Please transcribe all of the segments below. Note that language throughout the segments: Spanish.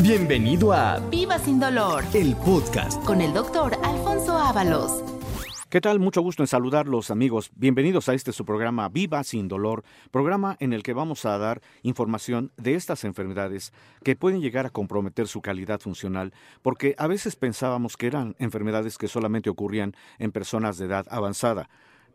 Bienvenido a Viva sin dolor el podcast. con el doctor Alfonso Ábalos. ¿Qué tal? Mucho gusto en saludarlos amigos. Bienvenidos a este su programa Viva sin dolor, programa en el que vamos a dar información de estas enfermedades que pueden llegar a comprometer su calidad funcional, porque a veces pensábamos que eran enfermedades que solamente ocurrían en personas de edad avanzada.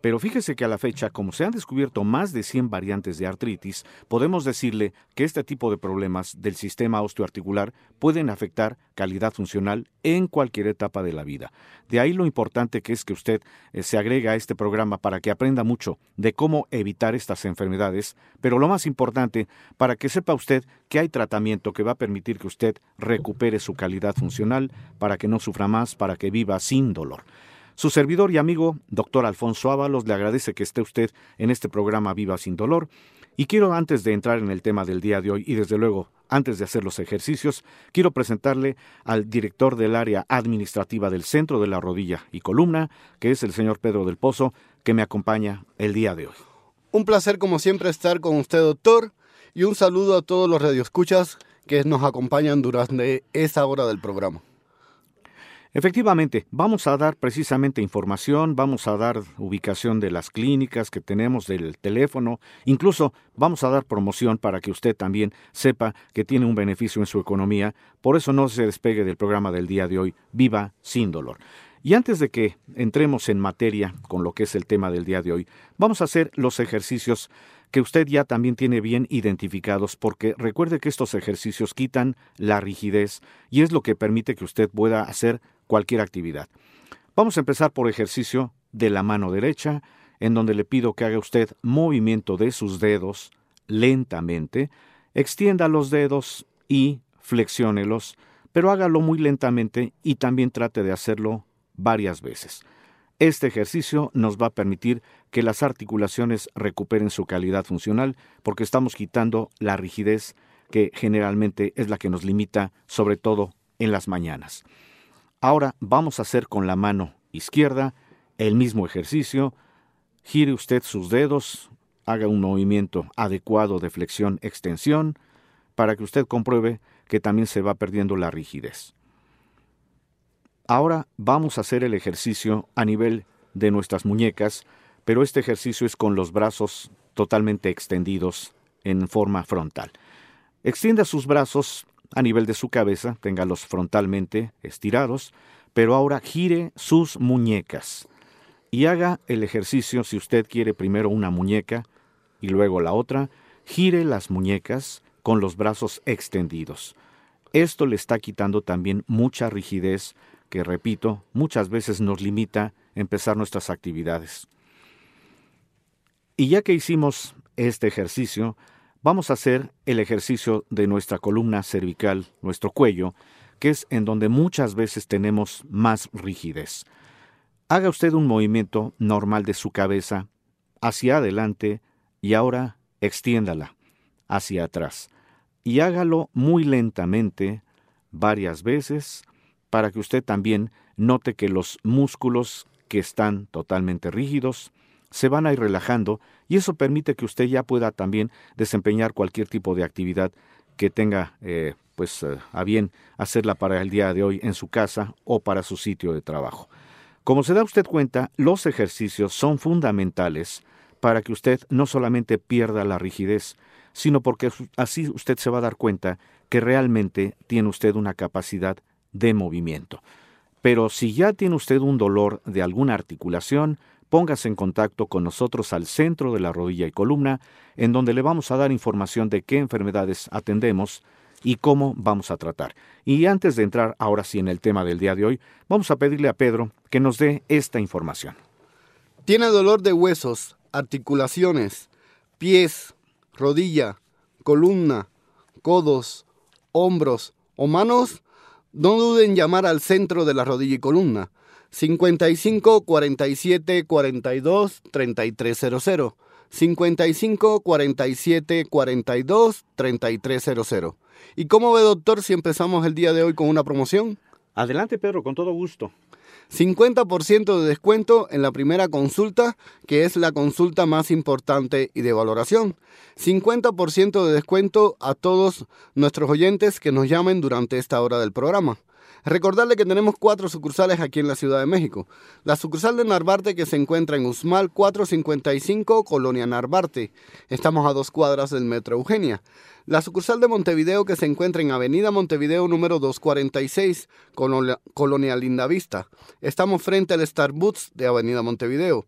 Pero fíjese que a la fecha, como se han descubierto más de 100 variantes de artritis, podemos decirle que este tipo de problemas del sistema osteoarticular pueden afectar calidad funcional en cualquier etapa de la vida. De ahí lo importante que es que usted eh, se agrega a este programa para que aprenda mucho de cómo evitar estas enfermedades, pero lo más importante, para que sepa usted que hay tratamiento que va a permitir que usted recupere su calidad funcional, para que no sufra más, para que viva sin dolor. Su servidor y amigo, doctor Alfonso Ábalos, le agradece que esté usted en este programa Viva sin Dolor. Y quiero, antes de entrar en el tema del día de hoy, y desde luego, antes de hacer los ejercicios, quiero presentarle al director del área administrativa del Centro de la Rodilla y Columna, que es el señor Pedro del Pozo, que me acompaña el día de hoy. Un placer como siempre estar con usted, doctor, y un saludo a todos los radioescuchas que nos acompañan durante esa hora del programa. Efectivamente, vamos a dar precisamente información, vamos a dar ubicación de las clínicas que tenemos, del teléfono, incluso vamos a dar promoción para que usted también sepa que tiene un beneficio en su economía. Por eso no se despegue del programa del día de hoy, Viva sin dolor. Y antes de que entremos en materia con lo que es el tema del día de hoy, vamos a hacer los ejercicios que usted ya también tiene bien identificados, porque recuerde que estos ejercicios quitan la rigidez y es lo que permite que usted pueda hacer cualquier actividad. Vamos a empezar por ejercicio de la mano derecha, en donde le pido que haga usted movimiento de sus dedos lentamente, extienda los dedos y flexiónelos, pero hágalo muy lentamente y también trate de hacerlo varias veces. Este ejercicio nos va a permitir que las articulaciones recuperen su calidad funcional porque estamos quitando la rigidez que generalmente es la que nos limita, sobre todo en las mañanas. Ahora vamos a hacer con la mano izquierda el mismo ejercicio. Gire usted sus dedos, haga un movimiento adecuado de flexión-extensión para que usted compruebe que también se va perdiendo la rigidez. Ahora vamos a hacer el ejercicio a nivel de nuestras muñecas, pero este ejercicio es con los brazos totalmente extendidos en forma frontal. Extienda sus brazos a nivel de su cabeza, téngalos frontalmente estirados, pero ahora gire sus muñecas y haga el ejercicio si usted quiere primero una muñeca y luego la otra, gire las muñecas con los brazos extendidos. Esto le está quitando también mucha rigidez que, repito, muchas veces nos limita empezar nuestras actividades. Y ya que hicimos este ejercicio, vamos a hacer el ejercicio de nuestra columna cervical, nuestro cuello, que es en donde muchas veces tenemos más rigidez. Haga usted un movimiento normal de su cabeza hacia adelante y ahora extiéndala hacia atrás. Y hágalo muy lentamente, varias veces, para que usted también note que los músculos que están totalmente rígidos se van a ir relajando y eso permite que usted ya pueda también desempeñar cualquier tipo de actividad que tenga eh, pues eh, a bien hacerla para el día de hoy en su casa o para su sitio de trabajo. Como se da usted cuenta, los ejercicios son fundamentales para que usted no solamente pierda la rigidez, sino porque así usted se va a dar cuenta que realmente tiene usted una capacidad de movimiento. Pero si ya tiene usted un dolor de alguna articulación, póngase en contacto con nosotros al centro de la rodilla y columna, en donde le vamos a dar información de qué enfermedades atendemos y cómo vamos a tratar. Y antes de entrar ahora sí en el tema del día de hoy, vamos a pedirle a Pedro que nos dé esta información. Tiene dolor de huesos, articulaciones, pies, rodilla, columna, codos, hombros o manos, no duden en llamar al centro de la rodilla y columna. 55 47 42 3300. 55 47 42 3300. ¿Y cómo ve, doctor, si empezamos el día de hoy con una promoción? Adelante, Pedro, con todo gusto. 50% de descuento en la primera consulta, que es la consulta más importante y de valoración. 50% de descuento a todos nuestros oyentes que nos llamen durante esta hora del programa. Recordarle que tenemos cuatro sucursales aquí en la Ciudad de México. La sucursal de Narvarte que se encuentra en Usmal 455, Colonia Narvarte. Estamos a dos cuadras del Metro Eugenia. La sucursal de Montevideo que se encuentra en Avenida Montevideo número 246, Colonia, Lindavista. Estamos frente al Starbucks de Avenida Montevideo.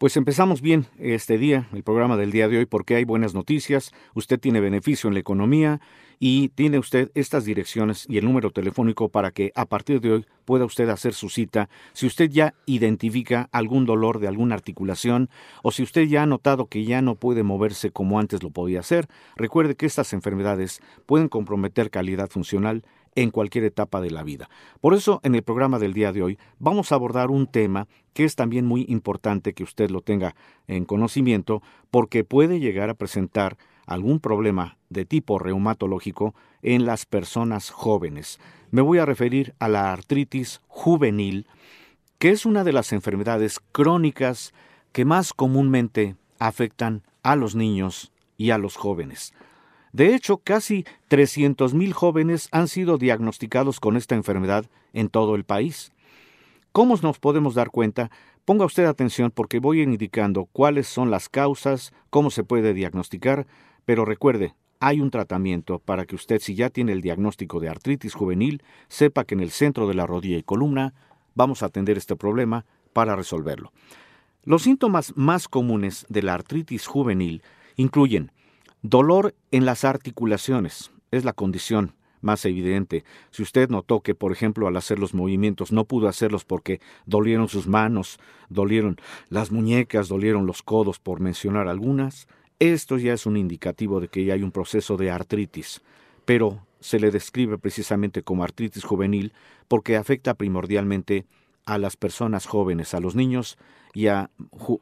Pues empezamos bien este día, el programa del día de hoy, porque hay buenas noticias, usted tiene beneficio en la economía y tiene usted estas direcciones y el número telefónico para que a partir de hoy pueda usted hacer su cita. Si usted ya identifica algún dolor de alguna articulación o si usted ya ha notado que ya no puede moverse como antes lo podía hacer, recuerde que estas enfermedades pueden comprometer calidad funcional en cualquier etapa de la vida. Por eso, en el programa del día de hoy vamos a abordar un tema que es también muy importante que usted lo tenga en conocimiento porque puede llegar a presentar algún problema de tipo reumatológico en las personas jóvenes. Me voy a referir a la artritis juvenil, que es una de las enfermedades crónicas que más comúnmente afectan a los niños y a los jóvenes. De hecho, casi 300.000 jóvenes han sido diagnosticados con esta enfermedad en todo el país. ¿Cómo nos podemos dar cuenta? Ponga usted atención porque voy indicando cuáles son las causas, cómo se puede diagnosticar, pero recuerde, hay un tratamiento para que usted, si ya tiene el diagnóstico de artritis juvenil, sepa que en el centro de la rodilla y columna vamos a atender este problema para resolverlo. Los síntomas más comunes de la artritis juvenil incluyen Dolor en las articulaciones es la condición más evidente. Si usted notó que, por ejemplo, al hacer los movimientos no pudo hacerlos porque dolieron sus manos, dolieron las muñecas, dolieron los codos, por mencionar algunas, esto ya es un indicativo de que ya hay un proceso de artritis. Pero se le describe precisamente como artritis juvenil porque afecta primordialmente a las personas jóvenes, a los niños y a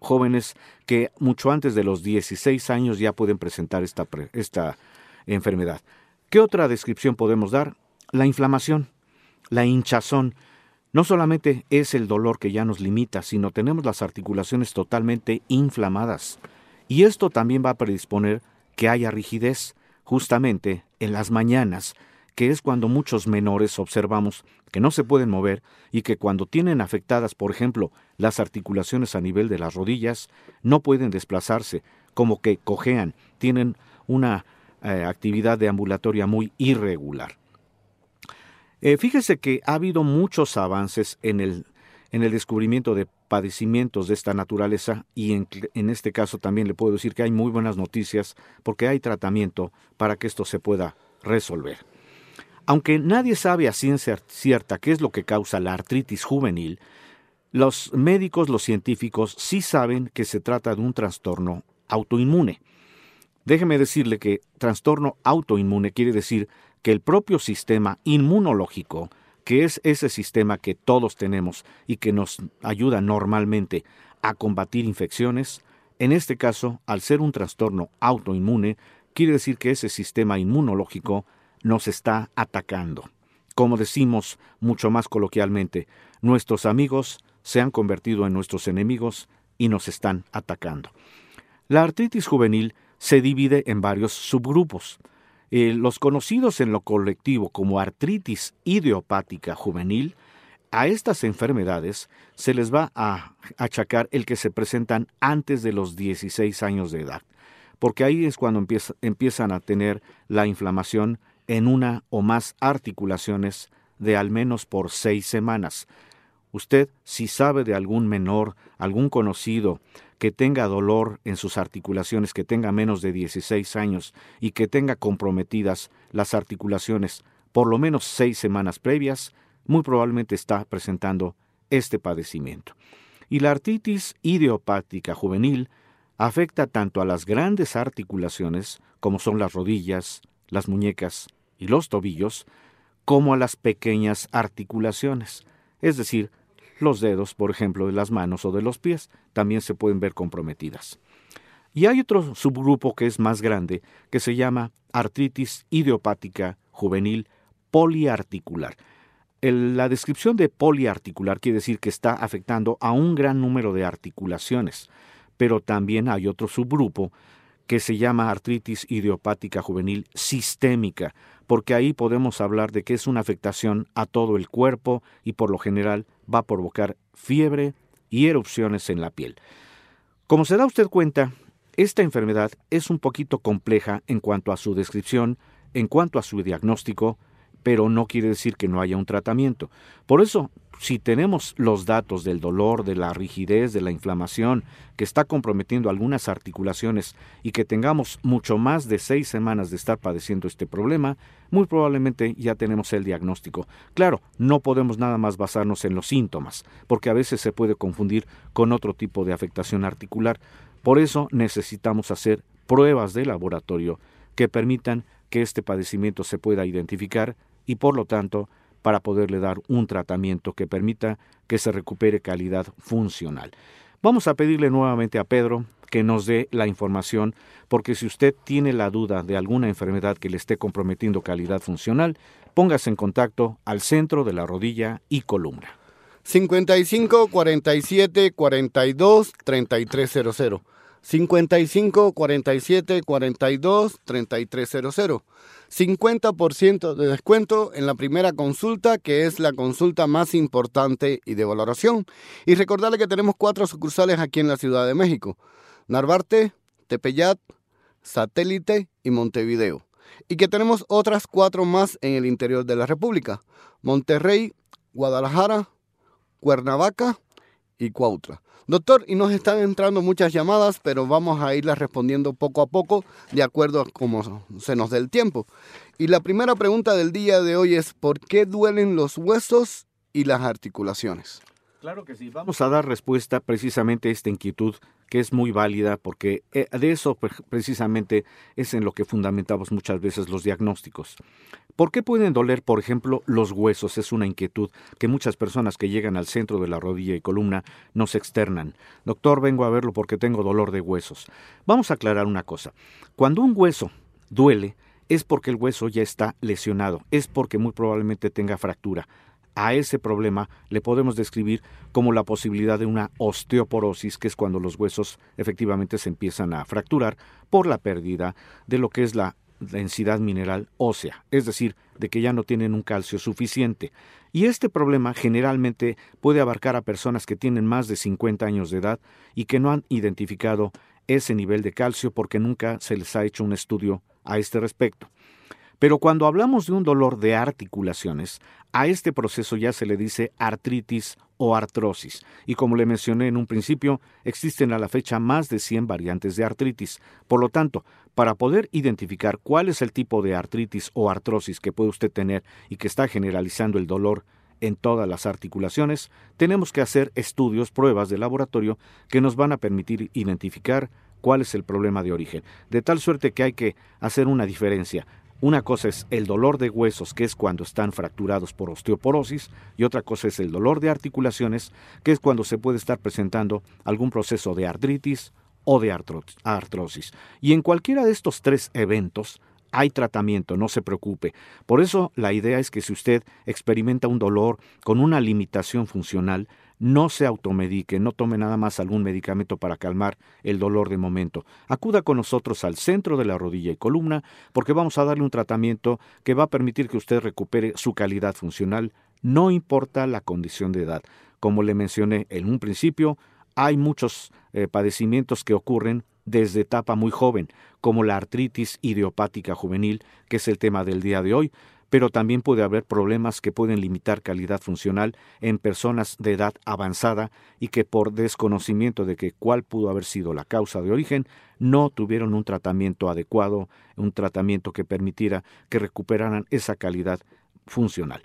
jóvenes que mucho antes de los 16 años ya pueden presentar esta, esta enfermedad. ¿Qué otra descripción podemos dar? La inflamación, la hinchazón. No solamente es el dolor que ya nos limita, sino tenemos las articulaciones totalmente inflamadas. Y esto también va a predisponer que haya rigidez, justamente en las mañanas, que es cuando muchos menores observamos que no se pueden mover y que cuando tienen afectadas, por ejemplo, las articulaciones a nivel de las rodillas, no pueden desplazarse, como que cojean, tienen una eh, actividad de ambulatoria muy irregular. Eh, fíjese que ha habido muchos avances en el, en el descubrimiento de padecimientos de esta naturaleza y en, en, este caso también le puedo decir que hay muy buenas noticias porque hay tratamiento para que esto se pueda resolver. Aunque nadie sabe a ciencia cierta qué es lo que causa la artritis juvenil, los médicos, los científicos sí saben que se trata de un trastorno autoinmune. Déjeme decirle que trastorno autoinmune quiere decir que el propio sistema inmunológico, que es ese sistema que todos tenemos y que nos ayuda normalmente a combatir infecciones, en este caso, al ser un trastorno autoinmune, quiere decir que ese sistema inmunológico nos está atacando. Como decimos mucho más coloquialmente, nuestros amigos se han convertido en nuestros enemigos y nos están atacando. La artritis juvenil se divide en varios subgrupos. Eh, los conocidos en lo colectivo como artritis idiopática juvenil, a estas enfermedades se les va a achacar el que se presentan antes de los 16 años de edad, porque ahí es cuando empiezan a tener la inflamación en una o más articulaciones de al menos por seis semanas. Usted, si sabe de algún menor, algún conocido, que tenga dolor en sus articulaciones, que tenga menos de 16 años y que tenga comprometidas las articulaciones por lo menos seis semanas previas, muy probablemente está presentando este padecimiento. Y la artritis idiopática juvenil afecta tanto a las grandes articulaciones, como son las rodillas, las muñecas y los tobillos, como a las pequeñas articulaciones, es decir, los dedos, por ejemplo, de las manos o de los pies, también se pueden ver comprometidas. Y hay otro subgrupo que es más grande, que se llama artritis idiopática juvenil poliarticular. la descripción de poliarticular quiere decir que está afectando a un gran número de articulaciones, pero también hay otro subgrupo que se llama artritis idiopática juvenil sistémica, porque ahí podemos hablar de que es una afectación a todo el cuerpo y por lo general va a provocar fiebre y erupciones en la piel. Como se da usted cuenta, esta enfermedad es un poquito compleja en cuanto a su descripción, en cuanto a su diagnóstico, pero no quiere decir que no haya un tratamiento. Por eso, si tenemos los datos del dolor, de la rigidez, de la inflamación, que está comprometiendo algunas articulaciones y que tengamos mucho más de seis semanas de estar padeciendo este problema, muy probablemente ya tenemos el diagnóstico. Claro, no podemos nada más basarnos en los síntomas, porque a veces se puede confundir con otro tipo de afectación articular. Por eso necesitamos hacer pruebas de laboratorio que permitan que este padecimiento se pueda identificar y por lo tanto para poderle dar un tratamiento que permita que se recupere calidad funcional. Vamos a pedirle nuevamente a Pedro que nos dé la información, porque si usted tiene la duda de alguna enfermedad que le esté comprometiendo calidad funcional, póngase en contacto al centro de la rodilla y columna. 55 47 42 3300 55 47 42 3300. 50% de descuento en la primera consulta, que es la consulta más importante y de valoración. Y recordarle que tenemos cuatro sucursales aquí en la Ciudad de México: Narvarte, Tepeyat, Satélite y Montevideo. Y que tenemos otras cuatro más en el interior de la República: Monterrey, Guadalajara, Cuernavaca y Cuautla. Doctor, y nos están entrando muchas llamadas, pero vamos a irlas respondiendo poco a poco, de acuerdo a cómo se nos dé el tiempo. Y la primera pregunta del día de hoy es, ¿por qué duelen los huesos y las articulaciones? Claro que sí. Vamos a dar respuesta precisamente a esta inquietud que es muy válida porque eh, de eso precisamente es en lo que fundamentamos muchas veces los diagnósticos. ¿Por qué pueden doler, por ejemplo, los huesos? Es una inquietud que muchas personas que llegan al centro de la rodilla y columna nos externan. Doctor, vengo a verlo porque tengo dolor de huesos. Vamos a aclarar una cosa. Cuando un hueso duele, es porque el hueso ya está lesionado, es porque muy probablemente tenga fractura a ese problema le podemos describir como la posibilidad de una osteoporosis, que es cuando los huesos efectivamente se empiezan a fracturar por la pérdida de lo que es la densidad mineral ósea, es decir, de que ya no tienen un calcio suficiente. Y este problema generalmente puede abarcar a personas que tienen más de 50 años de edad y que no han identificado ese nivel de calcio porque nunca se les ha hecho un estudio a este respecto. Pero cuando hablamos de un dolor de articulaciones, a este proceso ya se le dice artritis o artrosis, y como le mencioné en un principio, existen a la fecha más de 100 variantes de artritis. Por lo tanto, para poder identificar cuál es el tipo de artritis o artrosis que puede usted tener y que está generalizando el dolor en todas las articulaciones, tenemos que hacer estudios, pruebas de laboratorio que nos van a permitir identificar cuál es el problema de origen. De tal suerte que hay que hacer una diferencia. Una cosa es el dolor de huesos, que es cuando están fracturados por osteoporosis, y otra cosa es el dolor de articulaciones, que es cuando se puede estar presentando algún proceso de artritis o de artrosis. Y en cualquiera de estos tres eventos hay tratamiento, no se preocupe. Por eso la idea es que si usted experimenta un dolor con una limitación funcional, no se automedique, no tome nada más algún medicamento para calmar el dolor de momento. Acuda con nosotros al centro de la rodilla y columna porque vamos a darle un tratamiento que va a permitir que usted recupere su calidad funcional, no importa la condición de edad. Como le mencioné en un principio, hay muchos eh, padecimientos que ocurren desde etapa muy joven, como la artritis idiopática juvenil, que es el tema del día de hoy, pero también puede haber problemas que pueden limitar calidad funcional en personas de edad avanzada y que por desconocimiento de que cuál pudo haber sido la causa de origen, no tuvieron un tratamiento adecuado, un tratamiento que permitiera que recuperaran esa calidad funcional.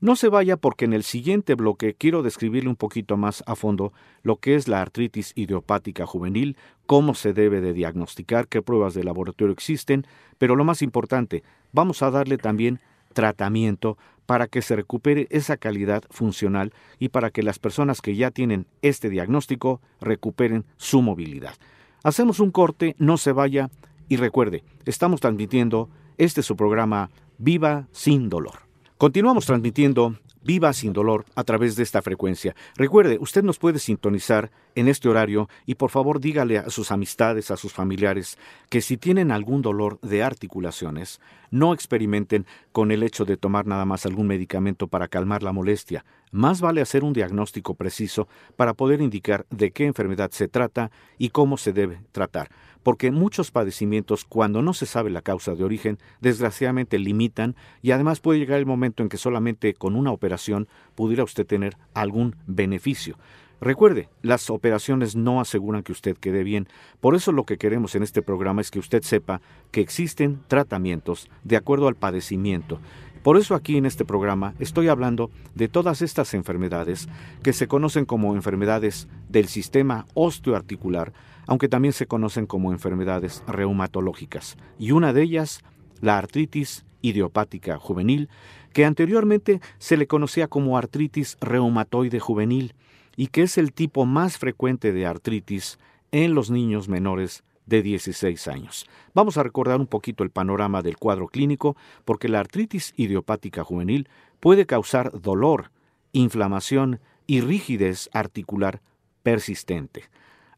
No se vaya porque en el siguiente bloque quiero describirle un poquito más a fondo lo que es la artritis idiopática juvenil, cómo se debe de diagnosticar, qué pruebas de laboratorio existen, pero lo más importante, vamos a darle también tratamiento para que se recupere esa calidad funcional y para que las personas que ya tienen este diagnóstico recuperen su movilidad. Hacemos un corte, no se vaya y recuerde, estamos transmitiendo este su programa Viva sin dolor. Continuamos transmitiendo Viva sin dolor a través de esta frecuencia. Recuerde, usted nos puede sintonizar en este horario y por favor dígale a sus amistades, a sus familiares, que si tienen algún dolor de articulaciones, no experimenten con el hecho de tomar nada más algún medicamento para calmar la molestia. Más vale hacer un diagnóstico preciso para poder indicar de qué enfermedad se trata y cómo se debe tratar porque muchos padecimientos, cuando no se sabe la causa de origen, desgraciadamente limitan y además puede llegar el momento en que solamente con una operación pudiera usted tener algún beneficio. Recuerde, las operaciones no aseguran que usted quede bien. Por eso lo que queremos en este programa es que usted sepa que existen tratamientos de acuerdo al padecimiento. Por eso aquí en este programa estoy hablando de todas estas enfermedades que se conocen como enfermedades del sistema osteoarticular, aunque también se conocen como enfermedades reumatológicas, y una de ellas, la artritis idiopática juvenil, que anteriormente se le conocía como artritis reumatoide juvenil, y que es el tipo más frecuente de artritis en los niños menores de 16 años. Vamos a recordar un poquito el panorama del cuadro clínico, porque la artritis idiopática juvenil puede causar dolor, inflamación y rigidez articular persistente.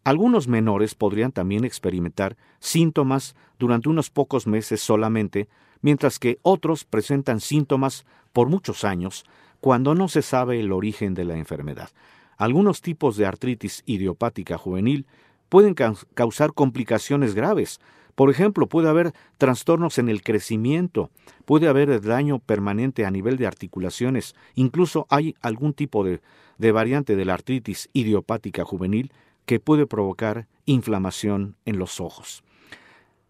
Algunos menores podrían también experimentar síntomas durante unos pocos meses solamente, mientras que otros presentan síntomas por muchos años cuando no se sabe el origen de la enfermedad. Algunos tipos de artritis idiopática juvenil pueden causar complicaciones graves. Por ejemplo, puede haber trastornos en el crecimiento, puede haber daño permanente a nivel de articulaciones, incluso hay algún tipo de, de variante de la artritis idiopática juvenil que puede provocar inflamación en los ojos.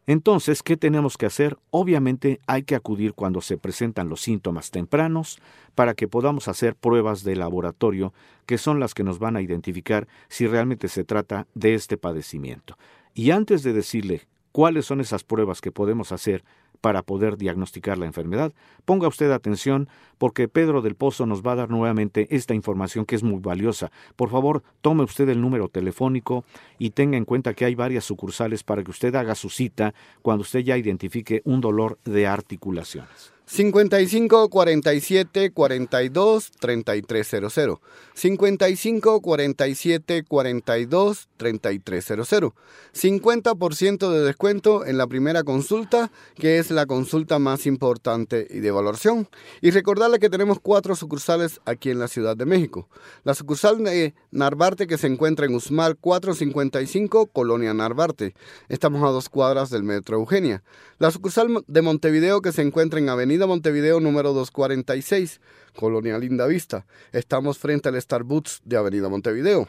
Entonces, ¿qué tenemos que hacer? Obviamente hay que acudir cuando se presentan los síntomas tempranos para que podamos hacer pruebas de laboratorio que son las que nos van a identificar si realmente se trata de este padecimiento. Y antes de decirle cuáles son esas pruebas que podemos hacer para poder diagnosticar la enfermedad. Ponga usted atención porque Pedro del Pozo nos va a dar nuevamente esta información que es muy valiosa. Por favor, tome usted el número telefónico y tenga en cuenta que hay varias sucursales para que usted haga su cita cuando usted ya identifique un dolor de articulaciones. 55 47 42 3300. 55 47 42 3300. 50% de descuento en la primera consulta, que es la consulta más importante y de evaluación. Y recordarle que tenemos cuatro sucursales aquí en la Ciudad de México. La sucursal de Narvarte, que se encuentra en Usmal 455, Colonia Narvarte. Estamos a dos cuadras del Metro Eugenia. La sucursal de Montevideo, que se encuentra en Avenida Montevideo número 246, Colonia Linda Vista. Estamos frente al Starbucks de Avenida Montevideo.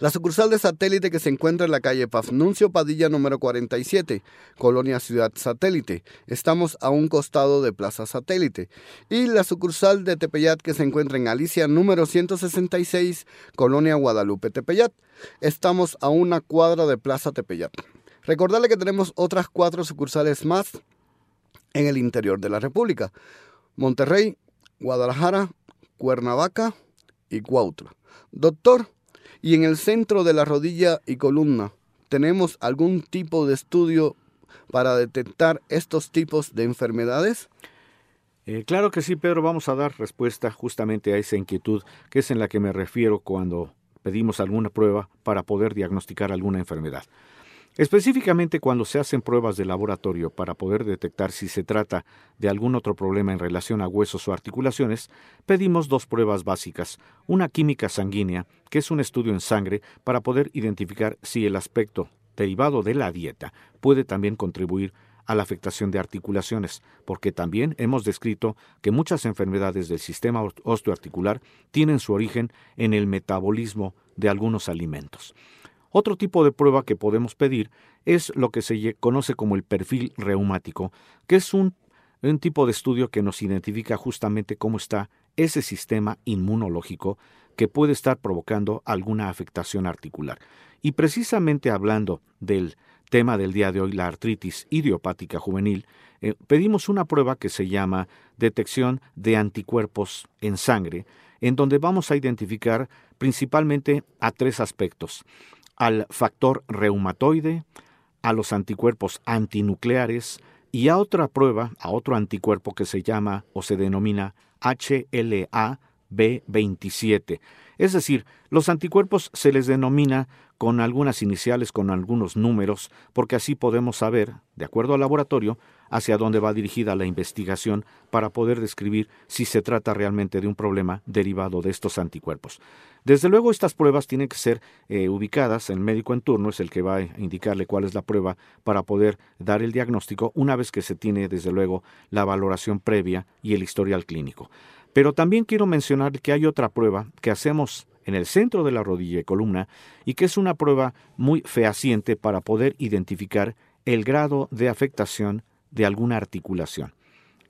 La sucursal de satélite que se encuentra en la calle Pafnuncio Padilla número 47, Colonia Ciudad Satélite. Estamos a un costado de Plaza Satélite. Y la sucursal de Tepeyat que se encuentra en Alicia número 166, Colonia Guadalupe Tepeyat. Estamos a una cuadra de Plaza Tepeyat. Recordarle que tenemos otras cuatro sucursales más en el interior de la República. Monterrey, Guadalajara, Cuernavaca y Cuautla. Doctor, ¿y en el centro de la rodilla y columna tenemos algún tipo de estudio para detectar estos tipos de enfermedades? Eh, claro que sí, Pedro. Vamos a dar respuesta justamente a esa inquietud que es en la que me refiero cuando pedimos alguna prueba para poder diagnosticar alguna enfermedad. Específicamente cuando se hacen pruebas de laboratorio para poder detectar si se trata de algún otro problema en relación a huesos o articulaciones, pedimos dos pruebas básicas, una química sanguínea, que es un estudio en sangre para poder identificar si el aspecto derivado de la dieta puede también contribuir a la afectación de articulaciones, porque también hemos descrito que muchas enfermedades del sistema osteoarticular tienen su origen en el metabolismo de algunos alimentos. Otro tipo de prueba que podemos pedir es lo que se conoce como el perfil reumático, que es un, tipo de estudio que nos identifica justamente cómo está ese sistema inmunológico que puede estar provocando alguna afectación articular. Y precisamente hablando del tema del día de hoy, la artritis idiopática juvenil, eh, pedimos una prueba que se llama detección de anticuerpos en sangre, en donde vamos a identificar principalmente a tres aspectos, al factor reumatoide, a los anticuerpos antinucleares y a otra prueba, a otro anticuerpo que se llama o se denomina HLA B27. Es decir, los anticuerpos se les denomina con algunas iniciales, con algunos números, porque así podemos saber, de acuerdo al laboratorio, hacia dónde va dirigida la investigación para poder describir si se trata realmente de un problema derivado de estos anticuerpos. Desde luego, estas pruebas tienen que ser eh, ubicadas, el médico en turno es el que va a indicarle cuál es la prueba para poder dar el diagnóstico una vez que se tiene, desde luego, la valoración previa y el historial clínico. Pero también quiero mencionar que hay otra prueba que hacemos en el centro de la rodilla y columna y que es una prueba muy fehaciente para poder identificar el grado de afectación de alguna articulación.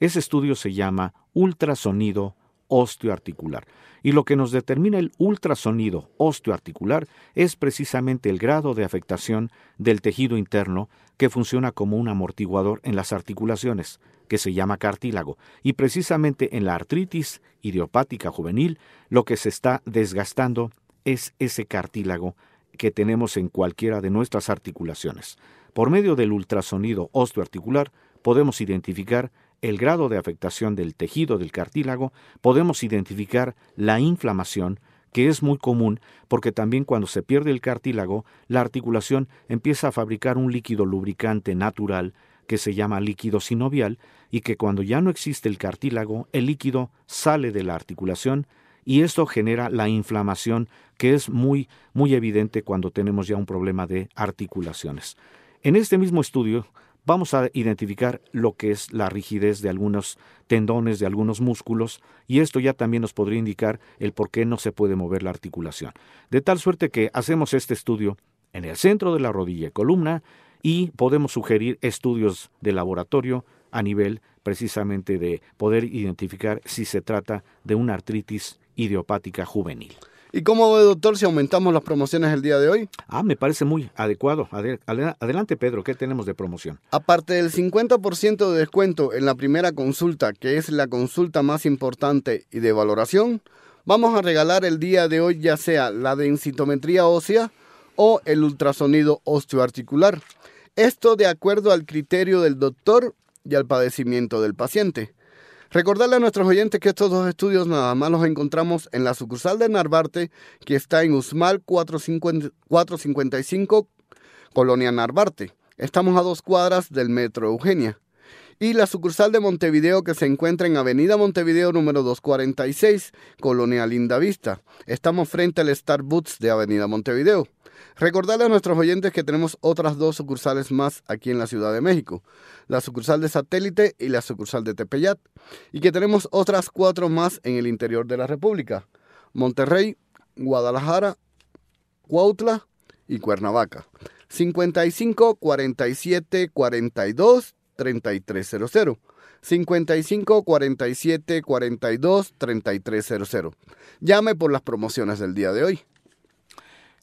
Ese estudio se llama ultrasonido osteoarticular. Y lo que nos determina el ultrasonido osteoarticular es precisamente el grado de afectación del tejido interno que funciona como un amortiguador en las articulaciones, que se llama cartílago. Y precisamente en la artritis idiopática juvenil, lo que se está desgastando es ese cartílago que tenemos en cualquiera de nuestras articulaciones. Por medio del ultrasonido osteoarticular podemos identificar el grado de afectación del tejido del cartílago, podemos identificar la inflamación, que es muy común porque también cuando se pierde el cartílago, la articulación empieza a fabricar un líquido lubricante natural que se llama líquido sinovial y que cuando ya no existe el cartílago, el líquido sale de la articulación y esto genera la inflamación que es muy muy evidente cuando tenemos ya un problema de articulaciones. En este mismo estudio vamos a identificar lo que es la rigidez de algunos tendones, de algunos músculos, y esto ya también nos podría indicar el por qué no se puede mover la articulación. De tal suerte que hacemos este estudio en el centro de la rodilla y columna y podemos sugerir estudios de laboratorio a nivel precisamente de poder identificar si se trata de una artritis idiopática juvenil. ¿Y cómo ve, doctor, si aumentamos las promociones el día de hoy? Ah, me parece muy adecuado. Adelante, Pedro, ¿qué tenemos de promoción? Aparte del 50% de descuento en la primera consulta, que es la consulta más importante y de valoración, vamos a regalar el día de hoy ya sea la densitometría ósea o el ultrasonido osteoarticular. Esto de acuerdo al criterio del doctor y al padecimiento del paciente. Recordarle a nuestros oyentes que estos dos estudios nada más los encontramos en la sucursal de Narvarte, que está en Usmal 455, Colonia Narvarte. Estamos a dos cuadras del Metro Eugenia. Y la sucursal de Montevideo que se encuentra en Avenida Montevideo número 246, Colonia Linda Vista. Estamos frente al Starbucks de Avenida Montevideo. Recordarle a nuestros oyentes que tenemos otras dos sucursales más aquí en la Ciudad de México, la sucursal de Satélite y la sucursal de Tepeyat, y que tenemos otras cuatro más en el interior de la República, Monterrey, Guadalajara, Cuautla y Cuernavaca. 55 47 42 3300. 55 47 42 3300. Llame por las promociones del día de hoy.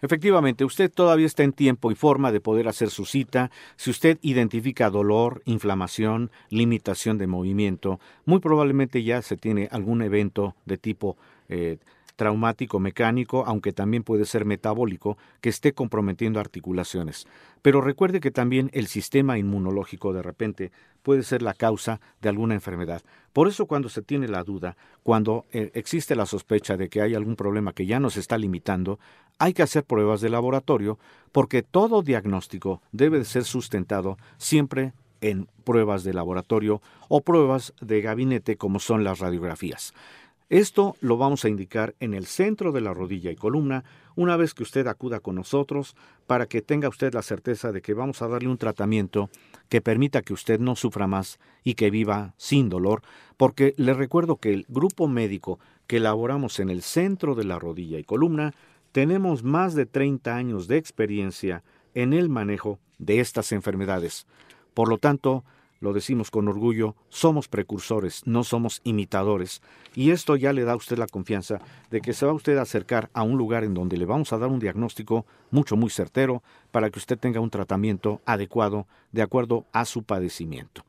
Efectivamente, usted todavía está en tiempo y forma de poder hacer su cita. Si usted identifica dolor, inflamación, limitación de movimiento, muy probablemente ya se tiene algún evento de tipo eh, traumático mecánico, aunque también puede ser metabólico, que esté comprometiendo articulaciones. Pero recuerde que también el sistema inmunológico de repente puede ser la causa de alguna enfermedad. Por eso cuando se tiene la duda, cuando eh, existe la sospecha de que hay algún problema que ya nos está limitando, hay que hacer pruebas de laboratorio porque todo diagnóstico debe de ser sustentado siempre en pruebas de laboratorio o pruebas de gabinete como son las radiografías. Esto lo vamos a indicar en el centro de la rodilla y columna una vez que usted acuda con nosotros para que tenga usted la certeza de que vamos a darle un tratamiento que permita que usted no sufra más y que viva sin dolor, porque le recuerdo que el grupo médico que elaboramos en el centro de la rodilla y columna tenemos más de 30 años de experiencia en el manejo de estas enfermedades. Por lo tanto, lo decimos con orgullo, somos precursores, no somos imitadores. Y esto ya le da a usted la confianza de que se va usted a acercar a un lugar en donde le vamos a dar un diagnóstico mucho, muy certero para que usted tenga un tratamiento adecuado de acuerdo a su padecimiento.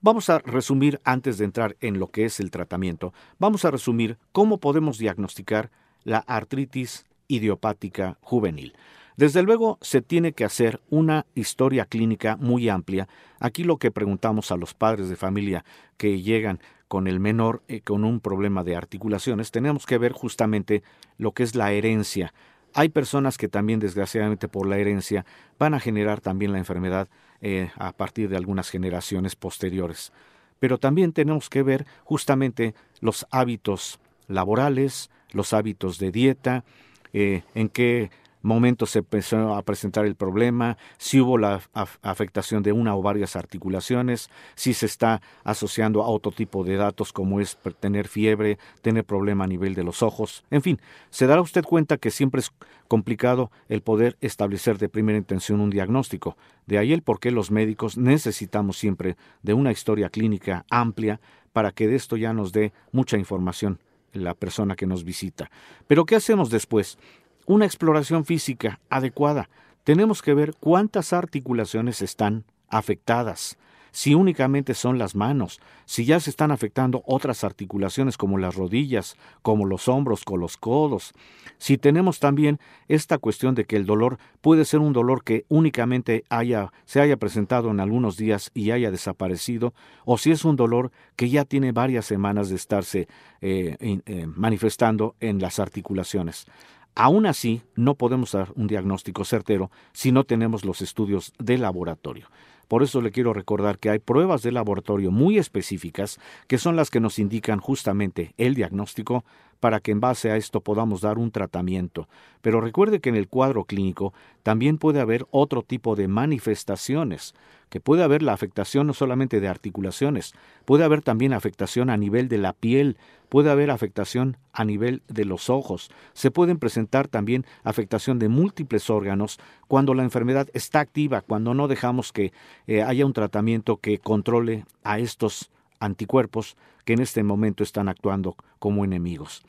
Vamos a resumir, antes de entrar en lo que es el tratamiento, vamos a resumir cómo podemos diagnosticar la artritis idiopática juvenil. Desde luego se tiene que hacer una historia clínica muy amplia. Aquí lo que preguntamos a los padres de familia que llegan con el menor eh, con un problema de articulaciones, tenemos que ver justamente lo que es la herencia. Hay personas que también desgraciadamente por la herencia van a generar también la enfermedad eh, a partir de algunas generaciones posteriores. Pero también tenemos que ver justamente los hábitos laborales, los hábitos de dieta, eh, en qué momentos se empezó a presentar el problema, si hubo la afectación de una o varias articulaciones, si se está asociando a otro tipo de datos como es tener fiebre, tener problema a nivel de los ojos, en fin, se dará usted cuenta que siempre es complicado el poder establecer de primera intención un diagnóstico. De ahí el por qué los médicos necesitamos siempre de una historia clínica amplia para que de esto ya nos dé mucha información la persona que nos visita. Pero ¿qué hacemos después? Una exploración física adecuada. Tenemos que ver cuántas articulaciones están afectadas, si únicamente son las manos, si ya se están afectando otras articulaciones como las rodillas, como los hombros, con los codos, si tenemos también esta cuestión de que el dolor puede ser un dolor que únicamente haya, se haya presentado en algunos días y haya desaparecido, o si es un dolor que ya tiene varias semanas de estarse eh, eh, manifestando en las articulaciones. Aún así, no podemos dar un diagnóstico certero si no tenemos los estudios de laboratorio. Por eso le quiero recordar que hay pruebas de laboratorio muy específicas que son las que nos indican justamente el diagnóstico para que en base a esto podamos dar un tratamiento. Pero recuerde que en el cuadro clínico también puede haber otro tipo de manifestaciones, que puede haber la afectación no solamente de articulaciones, puede haber también afectación a nivel de la piel, puede haber afectación a nivel de los ojos, se pueden presentar también afectación de múltiples órganos cuando la enfermedad está activa, cuando no dejamos que eh, haya un tratamiento que controle a estos anticuerpos que en este momento están actuando como enemigos.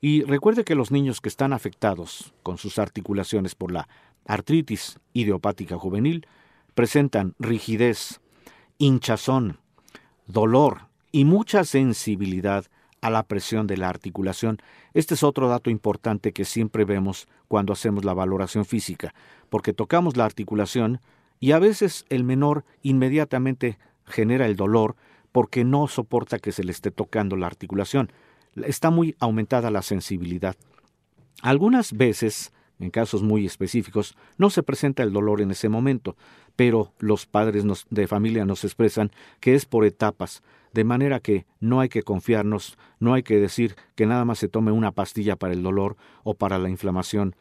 Y recuerde que los niños que están afectados con sus articulaciones por la artritis idiopática juvenil presentan rigidez, hinchazón, dolor y mucha sensibilidad a la presión de la articulación. Este es otro dato importante que siempre vemos cuando hacemos la valoración física, porque tocamos la articulación y a veces el menor inmediatamente genera el dolor porque no soporta que se le esté tocando la articulación. Está muy aumentada la sensibilidad. Algunas veces, en casos muy específicos, no se presenta el dolor en ese momento, pero los padres de familia nos expresan que es por etapas, de manera que no hay que confiarnos, no hay que decir que nada más se tome una pastilla para el dolor o para la inflamación.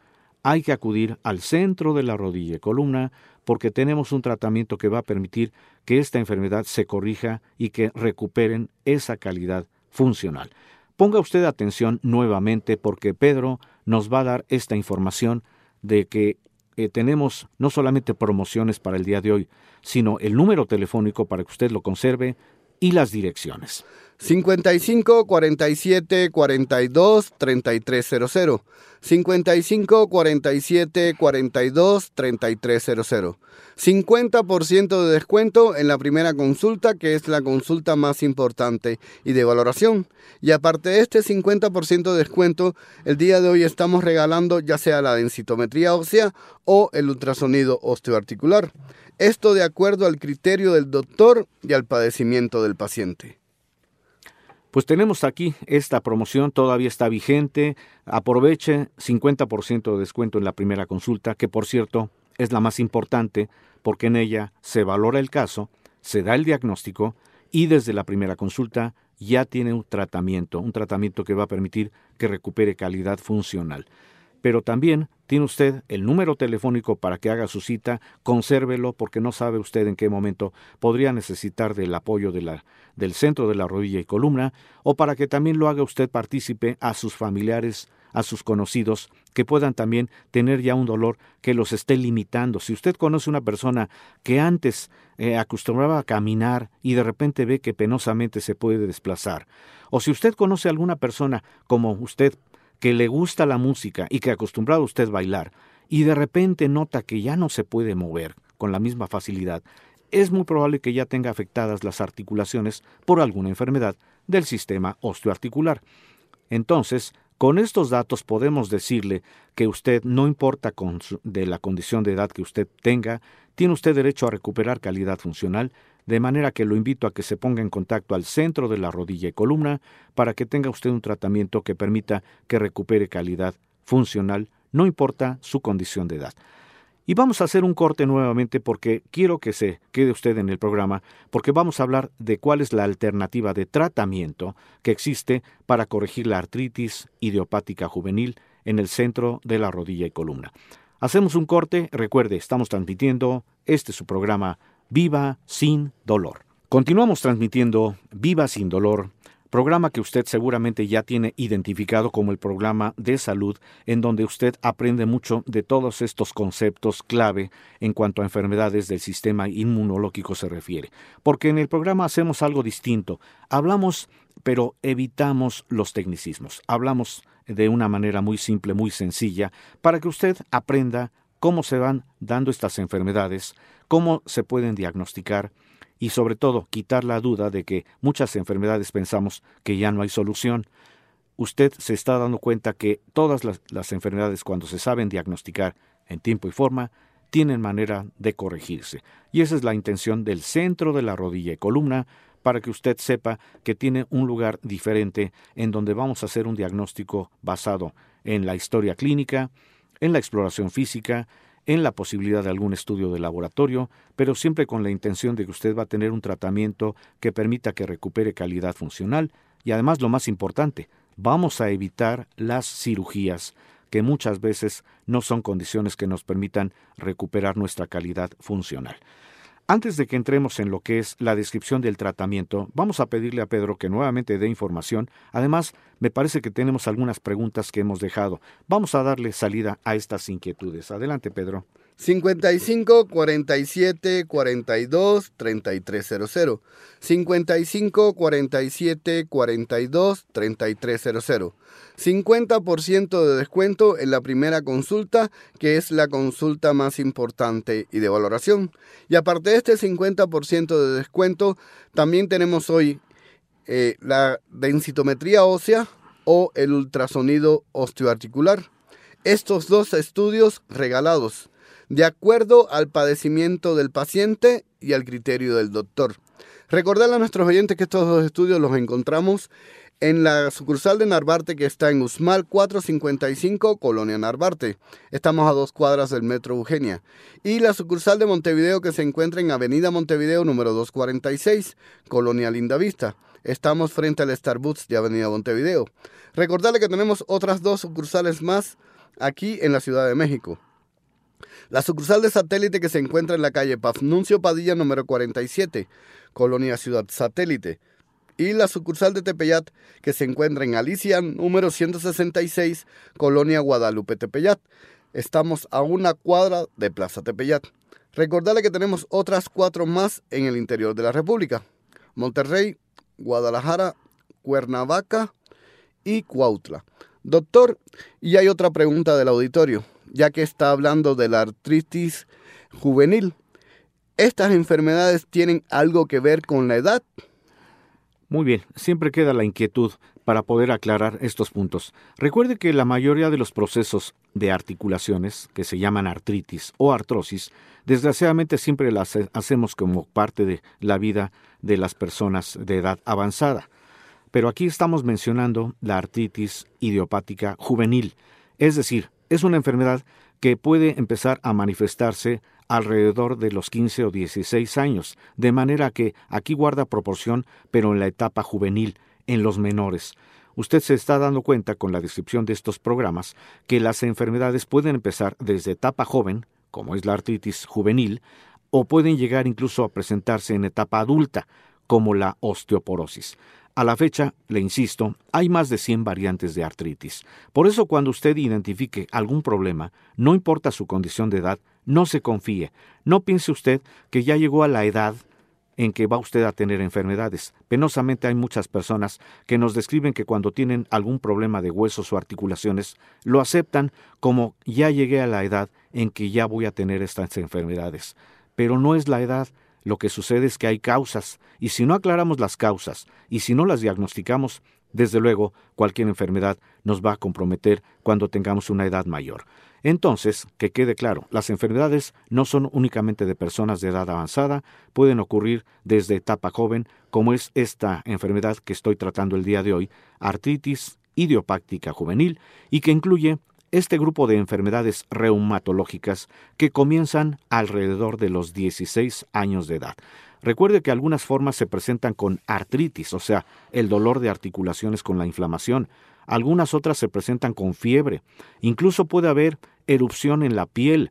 Hay que acudir al centro de la rodilla y columna porque tenemos un tratamiento que va a permitir que esta enfermedad se corrija y que recuperen esa calidad funcional. Ponga usted atención nuevamente porque Pedro nos va a dar esta información de que eh, tenemos no solamente promociones para el día de hoy, sino el número telefónico para que usted lo conserve y las direcciones. 55 47 42 3300. 55 47 42 3300. 50% de descuento en la primera consulta, que es la consulta más importante y de valoración. Y aparte de este 50% de descuento, el día de hoy estamos regalando ya sea la densitometría ósea o el ultrasonido osteoarticular. Esto de acuerdo al criterio del doctor y al padecimiento del paciente. Pues tenemos aquí esta promoción, todavía está vigente. Aproveche 50% de descuento en la primera consulta, que por cierto es la más importante porque en ella se valora el caso, se da el diagnóstico y desde la primera consulta ya tiene un tratamiento, un tratamiento que va a permitir que recupere calidad funcional. Pero también tiene usted el número telefónico para que haga su cita, consérvelo porque no sabe usted en qué momento podría necesitar del apoyo del centro de la rodilla y columna, o para que también lo haga usted partícipe a sus familiares, a sus conocidos, que puedan también tener ya un dolor que los esté limitando. Si usted conoce una persona que antes eh, acostumbraba a caminar y de repente ve que penosamente se puede desplazar, o si usted conoce a alguna persona como usted que le gusta la música y que acostumbrado usted bailar, y de repente nota que ya no se puede mover con la misma facilidad, es muy probable que ya tenga afectadas las articulaciones por alguna enfermedad del sistema osteoarticular. Entonces, con estos datos podemos decirle que usted, no importa con de la condición de edad que usted tenga, tiene usted derecho a recuperar calidad funcional de manera que lo invito a que se ponga en contacto al centro de la rodilla y columna para que tenga usted un tratamiento que permita que recupere calidad funcional, no importa su condición de edad. Y vamos a hacer un corte nuevamente porque quiero que se quede usted en el programa porque vamos a hablar de cuál es la alternativa de tratamiento que existe para corregir la artritis idiopática juvenil en el centro de la rodilla y columna. Hacemos un corte, recuerde, estamos transmitiendo este es su programa Viva sin dolor. Continuamos transmitiendo Viva sin dolor, programa que usted seguramente ya tiene identificado como el programa de salud, en donde usted aprende mucho de todos estos conceptos clave en cuanto a enfermedades del sistema inmunológico se refiere. Porque en el programa hacemos algo distinto. Hablamos, pero evitamos los tecnicismos. Hablamos de una manera muy simple, muy sencilla, para que usted aprenda cómo se van dando estas enfermedades, cómo se pueden diagnosticar y sobre todo quitar la duda de que muchas enfermedades pensamos que ya no hay solución. Usted se está dando cuenta que todas las, enfermedades cuando se saben diagnosticar en tiempo y forma, tienen manera de corregirse. Y esa es la intención del centro de la rodilla y columna, para que usted sepa que tiene un lugar diferente en donde vamos a hacer un diagnóstico basado en la historia clínica, en la exploración física, en la posibilidad de algún estudio de laboratorio, pero siempre con la intención de que usted va a tener un tratamiento que permita que recupere calidad funcional y además lo más importante, vamos a evitar las cirugías, que muchas veces no son condiciones que nos permitan recuperar nuestra calidad funcional. Antes de que entremos en lo que es la descripción del tratamiento, vamos a pedirle a Pedro que nuevamente dé información. Además, me parece que tenemos algunas preguntas que hemos dejado. Vamos a darle salida a estas inquietudes. Adelante, Pedro. 55 47 42 3300. 55 47 42 3300. 50% de descuento en la primera consulta, que es la consulta más importante y de valoración. Y aparte de este 50% de descuento, también tenemos hoy eh, la densitometría ósea o el ultrasonido osteoarticular. Estos dos estudios regalados de acuerdo al padecimiento del paciente y al criterio del doctor. Recordarle a nuestros oyentes que estos dos estudios los encontramos en la sucursal de Narvarte que está en Usmal 455, Colonia Narvarte. Estamos a dos cuadras del Metro Eugenia. Y la sucursal de Montevideo que se encuentra en Avenida Montevideo número 246, Colonia Lindavista. Estamos frente al Starbucks de Avenida Montevideo. Recordarle que tenemos otras dos sucursales más aquí en la Ciudad de México. La sucursal de satélite que se encuentra en la calle Pafnuncio Padilla número 47, Colonia Ciudad Satélite. Y la sucursal de Tepeyat que se encuentra en Alicia número 166, Colonia Guadalupe Tepeyat. Estamos a una cuadra de Plaza Tepeyat. Recordarle que tenemos otras cuatro más en el interior de la República. Monterrey, Guadalajara, Cuernavaca y Cuautla. Doctor, y hay otra pregunta del auditorio ya que está hablando de la artritis juvenil. ¿Estas enfermedades tienen algo que ver con la edad? Muy bien, siempre queda la inquietud para poder aclarar estos puntos. Recuerde que la mayoría de los procesos de articulaciones, que se llaman artritis o artrosis, desgraciadamente siempre las hacemos como parte de la vida de las personas de edad avanzada. Pero aquí estamos mencionando la artritis idiopática juvenil, es decir, es una enfermedad que puede empezar a manifestarse alrededor de los 15 o 16 años, de manera que aquí guarda proporción, pero en la etapa juvenil, en los menores. Usted se está dando cuenta con la descripción de estos programas que las enfermedades pueden empezar desde etapa joven, como es la artritis juvenil, o pueden llegar incluso a presentarse en etapa adulta, como la osteoporosis. A la fecha, le insisto, hay más de 100 variantes de artritis. Por eso cuando usted identifique algún problema, no importa su condición de edad, no se confíe. No piense usted que ya llegó a la edad en que va usted a tener enfermedades. Penosamente hay muchas personas que nos describen que cuando tienen algún problema de huesos o articulaciones, lo aceptan como ya llegué a la edad en que ya voy a tener estas enfermedades. Pero no es la edad, lo que sucede es que hay causas, y si no aclaramos las causas, y si no las diagnosticamos, desde luego cualquier enfermedad nos va a comprometer cuando tengamos una edad mayor. Entonces, que quede claro, las enfermedades no son únicamente de personas de edad avanzada, pueden ocurrir desde etapa joven, como es esta enfermedad que estoy tratando el día de hoy, artritis idiopáctica juvenil, y que incluye este grupo de enfermedades reumatológicas que comienzan alrededor de los 16 años de edad. Recuerde que algunas formas se presentan con artritis, o sea, el dolor de articulaciones con la inflamación. Algunas otras se presentan con fiebre. Incluso puede haber erupción en la piel.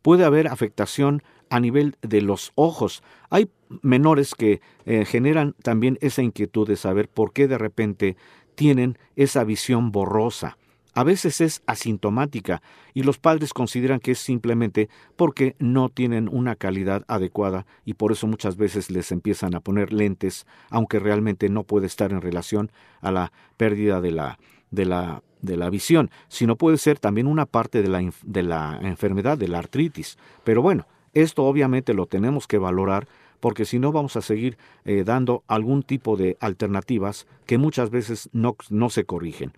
Puede haber afectación a nivel de los ojos. Hay menores que eh, generan también esa inquietud de saber por qué de repente tienen esa visión borrosa a veces es asintomática y los padres consideran que es simplemente porque no tienen una calidad adecuada y por eso muchas veces les empiezan a poner lentes, aunque realmente no puede estar en relación a la pérdida de la, de la, de la visión, sino puede ser también una parte de la, de la enfermedad, de la artritis. Pero bueno, esto obviamente lo tenemos que valorar porque si no vamos a seguir eh, dando algún tipo de alternativas que muchas veces no, no se corrigen.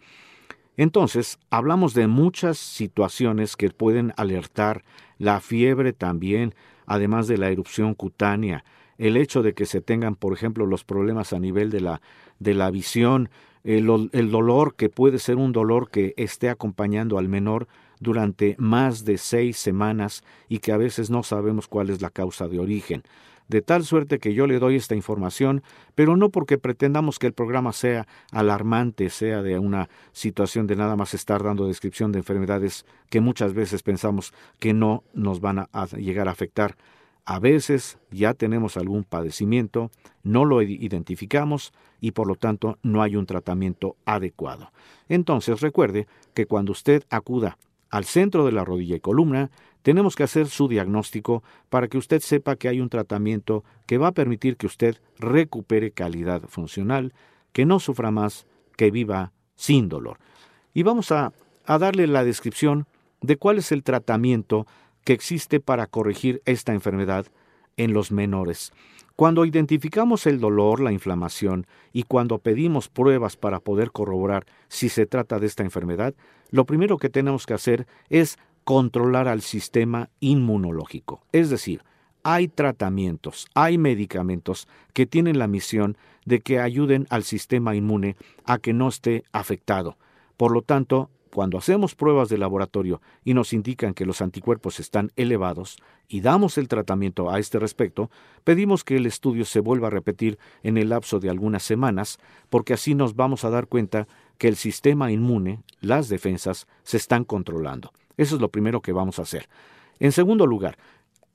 Entonces, hablamos de muchas situaciones que pueden alertar, la fiebre también, además de la erupción cutánea, el hecho de que se tengan, por ejemplo, los problemas a nivel de la, de la visión, el, el dolor que puede ser un dolor que esté acompañando al menor durante más de seis semanas y que a veces no sabemos cuál es la causa de origen de tal suerte que yo le doy esta información, pero no porque pretendamos que el programa sea alarmante, sea de una situación de nada más estar dando descripción de enfermedades que muchas veces pensamos que no nos van a, llegar a afectar. A veces ya tenemos algún padecimiento, no lo identificamos y por lo tanto no hay un tratamiento adecuado. Entonces recuerde que cuando usted acuda al centro de la rodilla y columna, tenemos que hacer su diagnóstico para que usted sepa que hay un tratamiento que va a permitir que usted recupere calidad funcional, que no sufra más, que viva sin dolor. Y vamos a, darle la descripción de cuál es el tratamiento que existe para corregir esta enfermedad en los menores. Cuando identificamos el dolor, la inflamación y cuando pedimos pruebas para poder corroborar si se trata de esta enfermedad, lo primero que tenemos que hacer es controlar al sistema inmunológico. Es decir, hay tratamientos, hay medicamentos que tienen la misión de que ayuden al sistema inmune a que no esté afectado. Por lo tanto, cuando hacemos pruebas de laboratorio y nos indican que los anticuerpos están elevados y damos el tratamiento a este respecto, pedimos que el estudio se vuelva a repetir en el lapso de algunas semanas, porque así nos vamos a dar cuenta que el sistema inmune, las defensas, se están controlando. Eso es lo primero que vamos a hacer. En segundo lugar,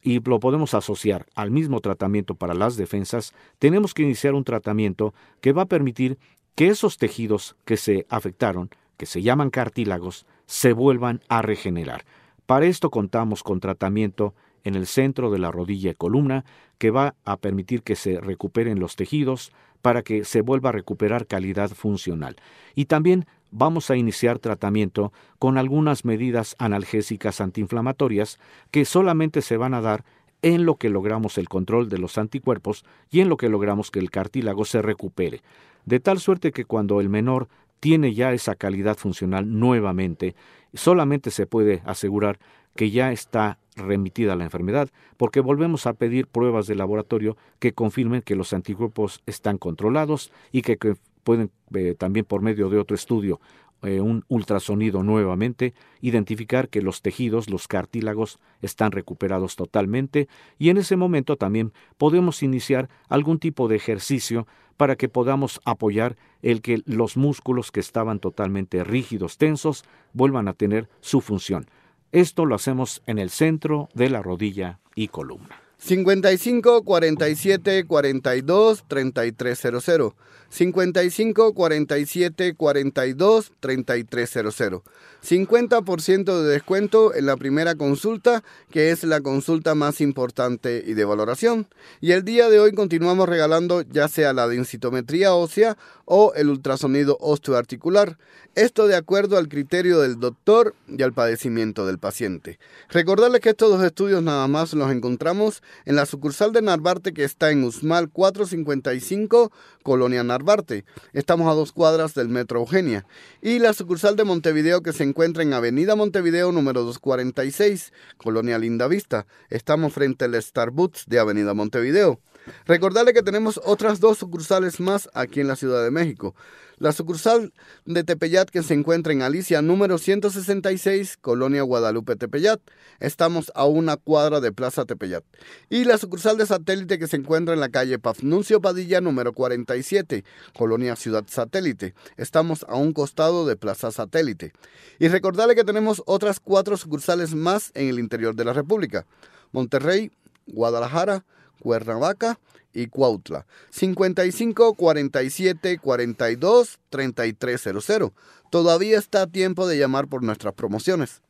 y lo podemos asociar al mismo tratamiento para las defensas, tenemos que iniciar un tratamiento que va a permitir que esos tejidos que se afectaron, que se llaman cartílagos, se vuelvan a regenerar. Para esto contamos con tratamiento en el centro de la rodilla y columna que va a permitir que se recuperen los tejidos para que se vuelva a recuperar calidad funcional. Y también vamos a iniciar tratamiento con algunas medidas analgésicas antiinflamatorias que solamente se van a dar en lo que logramos el control de los anticuerpos y en lo que logramos que el cartílago se recupere, de tal suerte que cuando el menor tiene ya esa calidad funcional nuevamente, solamente se puede asegurar que ya está remitida la enfermedad, porque volvemos a pedir pruebas de laboratorio que confirmen que los anticuerpos están controlados y que, pueden eh, también por medio de otro estudio eh, un ultrasonido nuevamente, identificar que los tejidos, los cartílagos, están recuperados totalmente y en ese momento también podemos iniciar algún tipo de ejercicio para que podamos apoyar el que los músculos que estaban totalmente rígidos, tensos, vuelvan a tener su función. Esto lo hacemos en el centro de la rodilla y columna. 55 47 42 3300. 55 47 42 3300. 50% de descuento en la primera consulta, que es la consulta más importante y de valoración. Y el día de hoy continuamos regalando ya sea la densitometría ósea o el ultrasonido osteoarticular. Esto de acuerdo al criterio del doctor y al padecimiento del paciente. Recordarles que estos dos estudios nada más los encontramos en la sucursal de Narvarte que está en Usmal 455, Colonia Narvarte. Estamos a dos cuadras del Metro Eugenia. Y la sucursal de Montevideo que se encuentra en Avenida Montevideo número 246, Colonia Linda Vista. Estamos frente al Starbucks de Avenida Montevideo. Recordarle que tenemos otras dos sucursales más aquí en la Ciudad de México. La sucursal de Tepeyat que se encuentra en Alicia número 166, Colonia Guadalupe Tepeyat. Estamos a una cuadra de Plaza Tepeyat. Y la sucursal de satélite que se encuentra en la calle Pafnuncio Padilla número 47, Colonia Ciudad Satélite. Estamos a un costado de Plaza Satélite. Y recordarle que tenemos otras cuatro sucursales más en el interior de la República. Monterrey, Guadalajara, Cuernavaca y Cuautla. 55 47 42 3300. Todavía está a tiempo de llamar por nuestras promociones.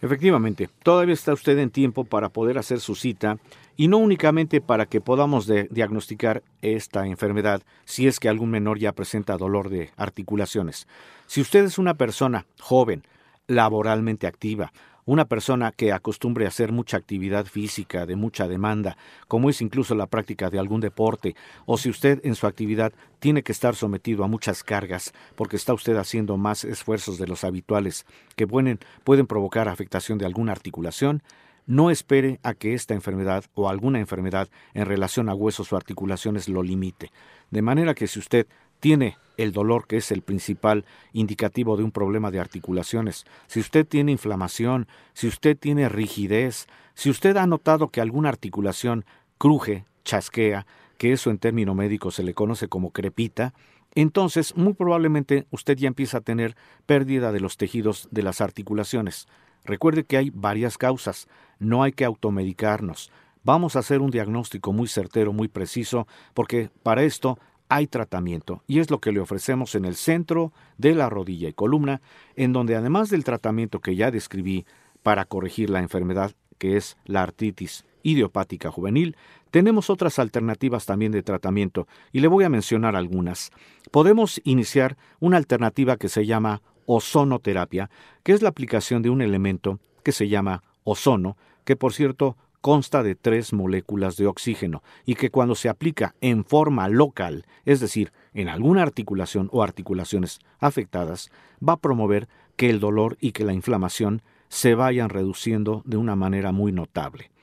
Efectivamente, todavía está usted en tiempo para poder hacer su cita y no únicamente para que podamos diagnosticar esta enfermedad si es que algún menor ya presenta dolor de articulaciones. Si usted es una persona joven, laboralmente activa, una persona que acostumbre a hacer mucha actividad física de mucha demanda, como es incluso la práctica de algún deporte, o si usted en su actividad tiene que estar sometido a muchas cargas porque está usted haciendo más esfuerzos de los habituales que pueden, pueden provocar afectación de alguna articulación, no espere a que esta enfermedad o alguna enfermedad en relación a huesos o articulaciones lo limite. De manera que si usted tiene el dolor, que es el principal indicativo de un problema de articulaciones, si usted tiene inflamación, si usted tiene rigidez, si usted ha notado que alguna articulación cruje, chasquea, que eso en término médico se le conoce como crepita, entonces muy probablemente usted ya empieza a tener pérdida de los tejidos de las articulaciones. Recuerde que hay varias causas, no hay que automedicarnos. Vamos a hacer un diagnóstico muy certero, muy preciso, porque para esto hay tratamiento y es lo que le ofrecemos en el centro de la rodilla y columna, en donde además del tratamiento que ya describí para corregir la enfermedad que es la artritis idiopática juvenil, tenemos otras alternativas también de tratamiento y le voy a mencionar algunas. Podemos iniciar una alternativa que se llama ozonoterapia, que es la aplicación de un elemento que se llama ozono, que por cierto consta de tres moléculas de oxígeno y que cuando se aplica en forma local, es decir, en alguna articulación o articulaciones afectadas, va a promover que el dolor y que la inflamación se vayan reduciendo de una manera muy notable.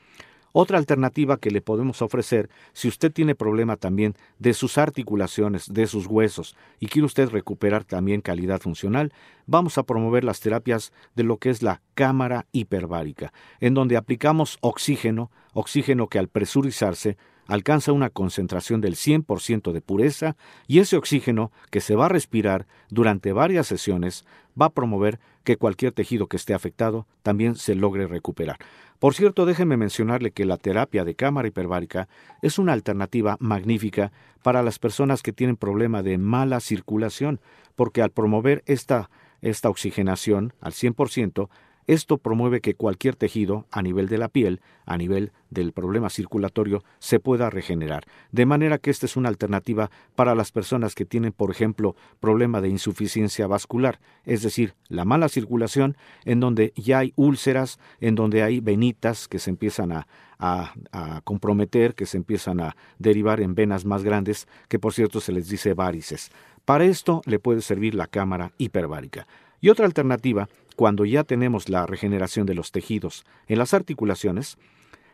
Otra alternativa que le podemos ofrecer, si usted tiene problema también de sus articulaciones, de sus huesos, y quiere usted recuperar también calidad funcional, vamos a promover las terapias de lo que es la cámara hiperbárica, en donde aplicamos oxígeno, oxígeno que al presurizarse alcanza una concentración del 100% de pureza y ese oxígeno que se va a respirar durante varias sesiones va a promover que cualquier tejido que esté afectado también se logre recuperar. Por cierto, déjeme mencionarle que la terapia de cámara hiperbárica es una alternativa magnífica para las personas que tienen problema de mala circulación, porque al promover esta, esta oxigenación al 100%, esto promueve que cualquier tejido a nivel de la piel, a nivel del problema circulatorio, se pueda regenerar. De manera que esta es una alternativa para las personas que tienen, por ejemplo, problema de insuficiencia vascular, es decir, la mala circulación, en donde ya hay úlceras, en donde hay venitas que se empiezan a, a, comprometer, que se empiezan a derivar en venas más grandes, que por cierto se les dice varices. Para esto le puede servir la cámara hiperbárica. Y otra alternativa cuando ya tenemos la regeneración de los tejidos en las articulaciones,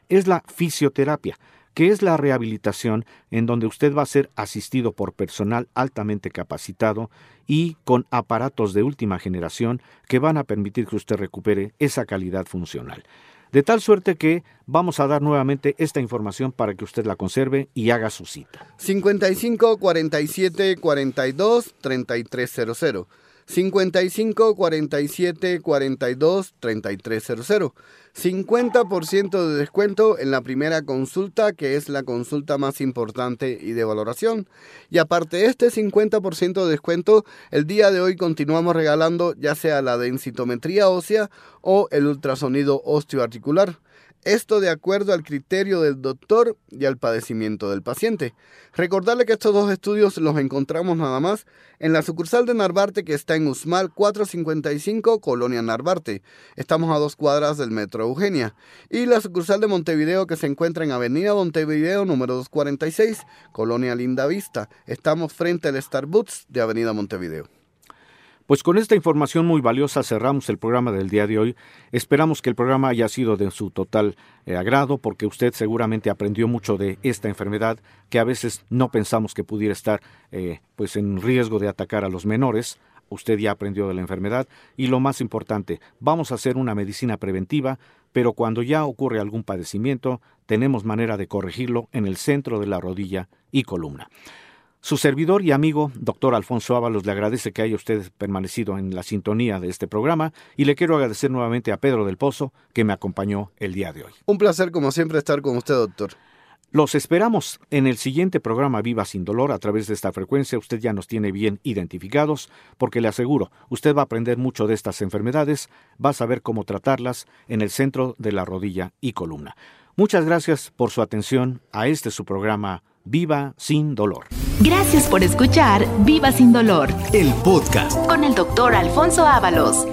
es la fisioterapia, que es la rehabilitación en donde usted va a ser asistido por personal altamente capacitado y con aparatos de última generación que van a permitir que usted recupere esa calidad funcional. De tal suerte que vamos a dar nuevamente esta información para que usted la conserve y haga su cita. 55 47 42 3300. 55 47 42 3300. 50% de descuento en la primera consulta, que es la consulta más importante y de valoración. Y aparte de este 50% de descuento, el día de hoy continuamos regalando ya sea la densitometría ósea o el ultrasonido osteoarticular. Esto de acuerdo al criterio del doctor y al padecimiento del paciente. Recordarle que estos dos estudios los encontramos nada más en la sucursal de Narvarte que está en Usmal 455, Colonia Narvarte. Estamos a dos cuadras del Metro Eugenia. Y la sucursal de Montevideo que se encuentra en Avenida Montevideo número 246, Colonia Linda Vista. Estamos frente al Starbucks de Avenida Montevideo. Pues con esta información muy valiosa cerramos el programa del día de hoy. Esperamos que el programa haya sido de su total eh, agrado porque usted seguramente aprendió mucho de esta enfermedad que a veces no pensamos que pudiera estar eh, pues en riesgo de atacar a los menores. Usted ya aprendió de la enfermedad y lo más importante, vamos a hacer una medicina preventiva, pero cuando ya ocurre algún padecimiento, tenemos manera de corregirlo en el centro de la rodilla y columna. Su servidor y amigo, doctor Alfonso Ábalos, le agradece que haya usted permanecido en la sintonía de este programa y le quiero agradecer nuevamente a Pedro del Pozo que me acompañó el día de hoy. Un placer, como siempre, estar con usted, doctor. Los esperamos en el siguiente programa Viva sin Dolor a través de esta frecuencia. Usted ya nos tiene bien identificados porque le aseguro, usted va a aprender mucho de estas enfermedades, va a saber cómo tratarlas en el centro de la rodilla y columna. Muchas gracias por su atención a este su programa Viva sin dolor. Gracias por escuchar Viva sin dolor. El podcast con el doctor Alfonso Ábalos.